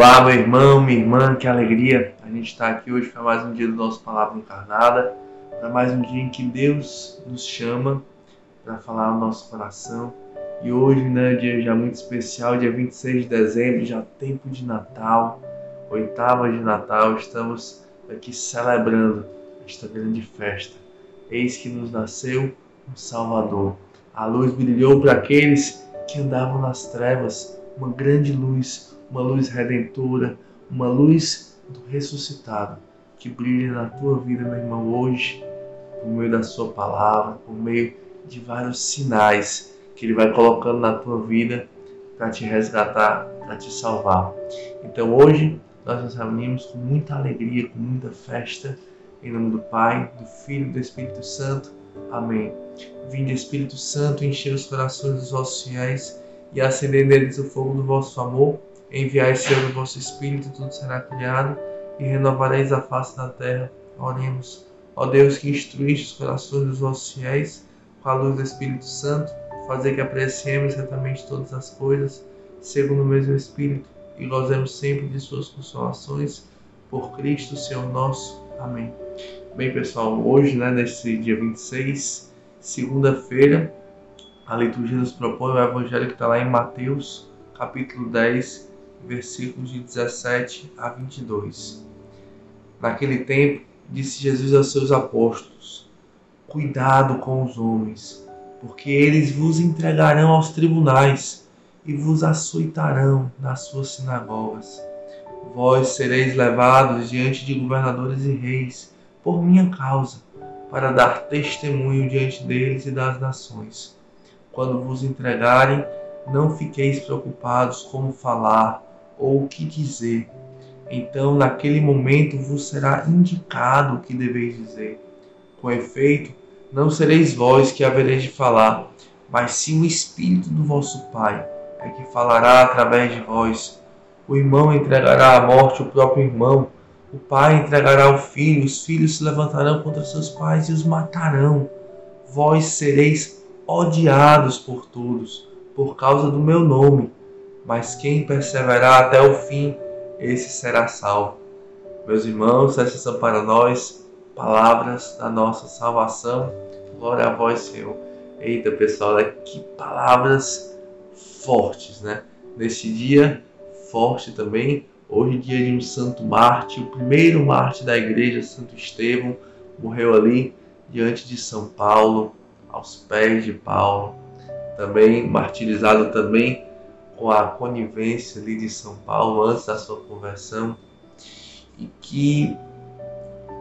Olá, meu irmão, minha irmã, que alegria a gente estar aqui hoje para mais um dia do nosso Palavra Encarnada, para mais um dia em que Deus nos chama para falar no nosso coração. E hoje, né, dia já muito especial, dia 26 de dezembro, já tempo de Natal, oitava de Natal, estamos aqui celebrando esta grande festa. Eis que nos nasceu um Salvador. A luz brilhou para aqueles que andavam nas trevas, uma grande luz uma luz redentora, uma luz do ressuscitado que brilha na tua vida, meu irmão, hoje, por meio da Sua palavra, por meio de vários sinais que Ele vai colocando na tua vida para te resgatar, para te salvar. Então hoje nós nos reunimos com muita alegria, com muita festa, em nome do Pai, do Filho e do Espírito Santo. Amém. Vinde, Espírito Santo, encher os corações dos vossos fiéis e acender neles o fogo do vosso amor. Enviai, Senhor, o vosso Espírito, tudo será criado, e renovareis a face da terra. Oremos. Ó Deus, que instruíste os corações dos vossos fiéis, com a luz do Espírito Santo, fazer que apreciemos certamente todas as coisas, segundo o mesmo Espírito, e gozemos sempre de suas consolações, por Cristo, Senhor nosso. Amém. Bem, pessoal, hoje, né, nesse dia 26, segunda-feira, a liturgia nos propõe o evangelho que está lá em Mateus, capítulo 10, versículos de 17 a 22. Naquele tempo, disse Jesus aos seus apóstolos: Cuidado com os homens, porque eles vos entregarão aos tribunais e vos açoitarão nas suas sinagogas. Vós sereis levados diante de governadores e reis por minha causa, para dar testemunho diante deles e das nações. Quando vos entregarem, não fiqueis preocupados como falar ou o que dizer. Então, naquele momento vos será indicado o que deveis dizer. Com efeito, não sereis vós que havereis de falar, mas sim o Espírito do vosso Pai, é que falará através de vós. O irmão entregará à morte o próprio irmão, o pai entregará o filho, os filhos se levantarão contra seus pais e os matarão. Vós sereis odiados por todos, por causa do meu nome mas quem perseverar até o fim, esse será salvo. Meus irmãos, essas são para nós palavras da nossa salvação. Glória a vós, Senhor. Eita, pessoal, né? que palavras fortes, né? Neste dia forte também, hoje dia de um santo mártir, o primeiro mártir da igreja, Santo Estevão, morreu ali diante de São Paulo, aos pés de Paulo. Também martirizado também com a conivência ali de São Paulo antes da sua conversão. E que,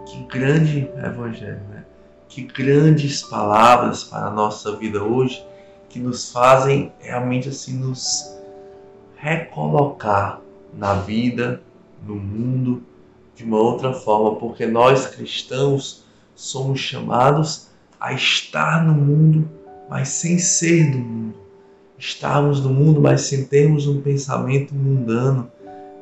que grande evangelho, né? Que grandes palavras para a nossa vida hoje que nos fazem realmente assim nos recolocar na vida, no mundo de uma outra forma, porque nós cristãos somos chamados a estar no mundo, mas sem ser do mundo estarmos no mundo, mas sem termos um pensamento mundano,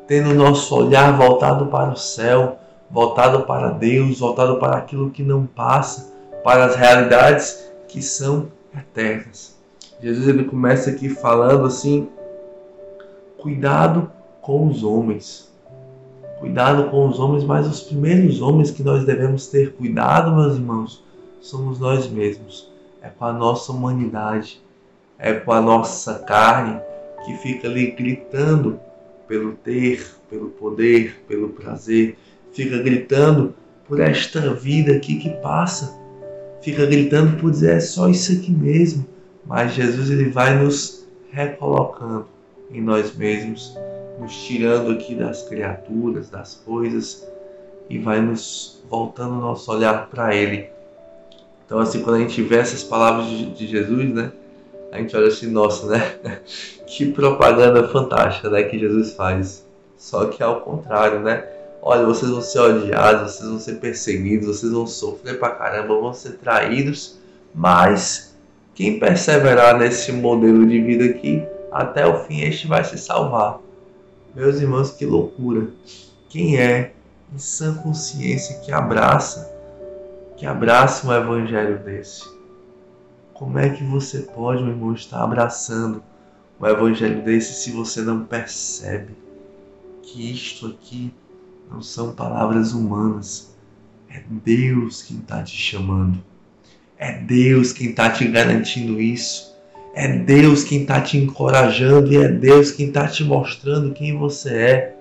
tendo nosso olhar voltado para o céu, voltado para Deus, voltado para aquilo que não passa, para as realidades que são eternas. Jesus ele começa aqui falando assim: cuidado com os homens. Cuidado com os homens, mas os primeiros homens que nós devemos ter cuidado, meus irmãos, somos nós mesmos. É com a nossa humanidade, é com a nossa carne que fica ali gritando pelo ter, pelo poder, pelo prazer, fica gritando por esta vida aqui que passa, fica gritando por dizer é só isso aqui mesmo. Mas Jesus ele vai nos recolocando em nós mesmos, nos tirando aqui das criaturas, das coisas e vai nos voltando o nosso olhar para Ele. Então assim, quando a gente vê essas palavras de, de Jesus, né? A gente olha assim, nossa, né? que propaganda fantástica, né, que Jesus faz. Só que ao contrário, né? Olha, vocês vão ser odiados, vocês vão ser perseguidos, vocês vão sofrer pra caramba, vão ser traídos, mas quem perseverar nesse modelo de vida aqui, até o fim este vai se salvar. Meus irmãos, que loucura! Quem é em sã consciência que abraça, que abraça um evangelho desse? Como é que você pode, meu irmão, estar abraçando um evangelho desse se você não percebe que isto aqui não são palavras humanas. É Deus quem está te chamando. É Deus quem está te garantindo isso. É Deus quem está te encorajando e é Deus quem está te mostrando quem você é.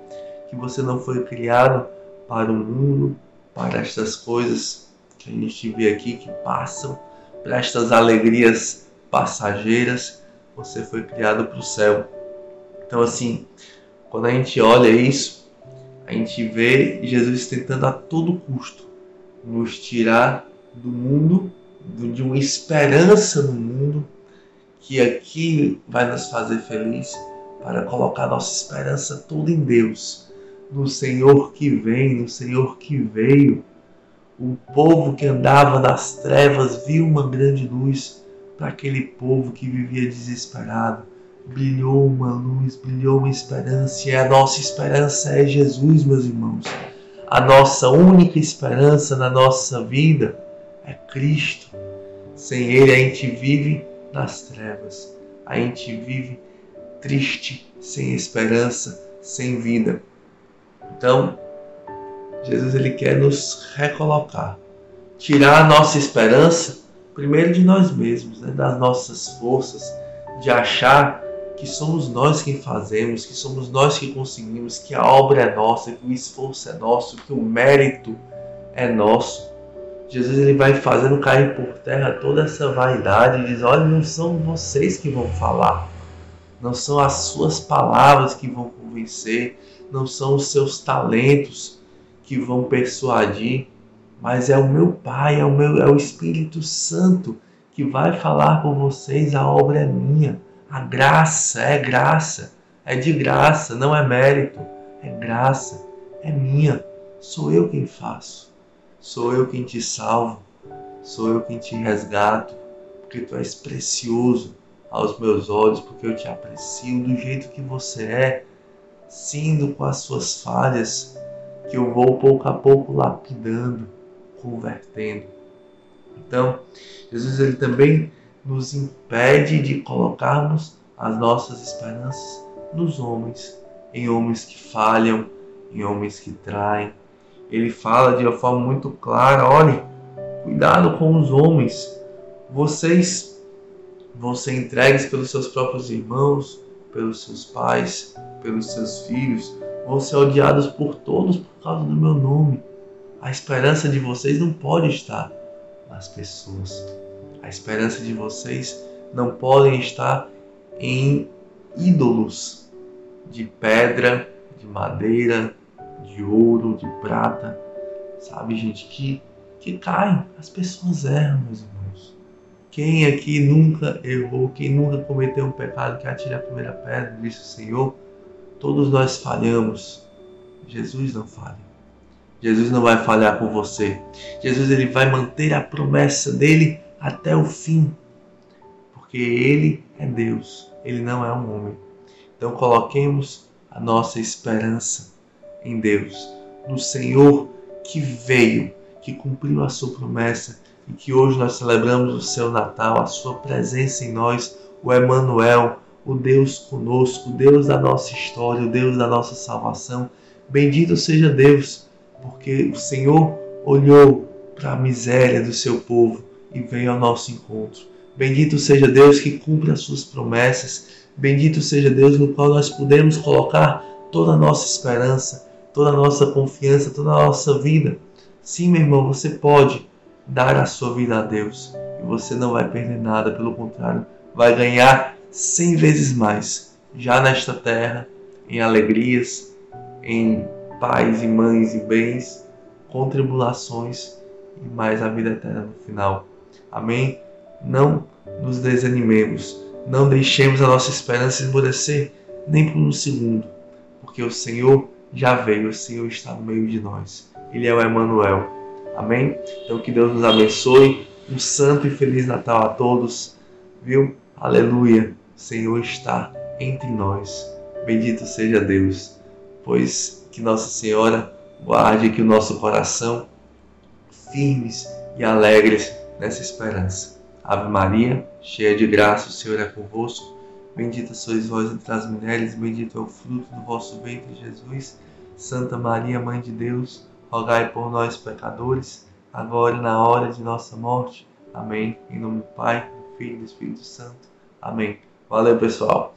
Que você não foi criado para o mundo, para estas coisas que a gente vê aqui que passam, para estas alegrias passageiras. Você foi criado para o céu. Então, assim, quando a gente olha isso, a gente vê Jesus tentando a todo custo nos tirar do mundo, de uma esperança no mundo, que aqui vai nos fazer feliz, para colocar nossa esperança toda em Deus, no Senhor que vem, no Senhor que veio. O povo que andava nas trevas viu uma grande luz para aquele povo que vivia desesperado brilhou uma luz, brilhou uma esperança, e a nossa esperança é Jesus, meus irmãos. A nossa única esperança na nossa vida é Cristo. Sem Ele a gente vive nas trevas, a gente vive triste, sem esperança, sem vida. Então, Jesus ele quer nos recolocar, tirar a nossa esperança primeiro de nós mesmos, né, das nossas forças, de achar que somos nós quem fazemos, que somos nós que conseguimos, que a obra é nossa, que o esforço é nosso, que o mérito é nosso. Jesus ele vai fazendo cair por terra toda essa vaidade e diz: olha, não são vocês que vão falar, não são as suas palavras que vão convencer, não são os seus talentos que vão persuadir, mas é o meu Pai, é o meu, é o Espírito Santo que vai falar por vocês. A obra é minha. A graça é graça, é de graça, não é mérito, é graça, é minha. Sou eu quem faço, sou eu quem te salvo, sou eu quem te resgato, porque tu és precioso aos meus olhos, porque eu te aprecio do jeito que você é, sendo com as suas falhas, que eu vou pouco a pouco lapidando, convertendo. Então, Jesus ele também nos impede de colocarmos as nossas esperanças nos homens, em homens que falham, em homens que traem. Ele fala de uma forma muito clara: olhe, cuidado com os homens, vocês vão ser entregues pelos seus próprios irmãos, pelos seus pais, pelos seus filhos, vão ser odiados por todos por causa do meu nome. A esperança de vocês não pode estar nas pessoas. A esperança de vocês não podem estar em ídolos de pedra, de madeira, de ouro, de prata, sabe, gente, que, que caem. As pessoas erram, meus irmãos. Quem aqui nunca errou, quem nunca cometeu um pecado, que atire a primeira pedra, disse o Senhor. Todos nós falhamos. Jesus não falha. Jesus não vai falhar com você. Jesus ele vai manter a promessa dele até o fim, porque Ele é Deus, Ele não é um homem. Então coloquemos a nossa esperança em Deus, no Senhor que veio, que cumpriu a sua promessa e que hoje nós celebramos o seu Natal, a sua presença em nós, o Emanuel, o Deus conosco, o Deus da nossa história, o Deus da nossa salvação. Bendito seja Deus, porque o Senhor olhou para a miséria do seu povo e veio ao nosso encontro. Bendito seja Deus que cumpre as suas promessas. Bendito seja Deus no qual nós podemos colocar toda a nossa esperança, toda a nossa confiança, toda a nossa vida. Sim, meu irmão, você pode dar a sua vida a Deus e você não vai perder nada, pelo contrário, vai ganhar cem vezes mais, já nesta terra, em alegrias, em pais e mães e bens, com tribulações e mais a vida eterna no final. Amém? Não nos desanimemos, não deixemos a nossa esperança esmorecer nem por um segundo, porque o Senhor já veio, o Senhor está no meio de nós. Ele é o Emanuel. Amém? Então que Deus nos abençoe. Um santo e feliz Natal a todos. Viu? Aleluia. O Senhor está entre nós. Bendito seja Deus. Pois que Nossa Senhora guarde aqui o nosso coração firmes e alegres nessa esperança. Ave Maria, cheia de graça, o Senhor é convosco. Bendita sois vós entre as mulheres, bendito é o fruto do vosso ventre, Jesus. Santa Maria, Mãe de Deus, rogai por nós, pecadores, agora e na hora de nossa morte. Amém. Em nome do Pai, do Filho e do Espírito Santo. Amém. Valeu, pessoal.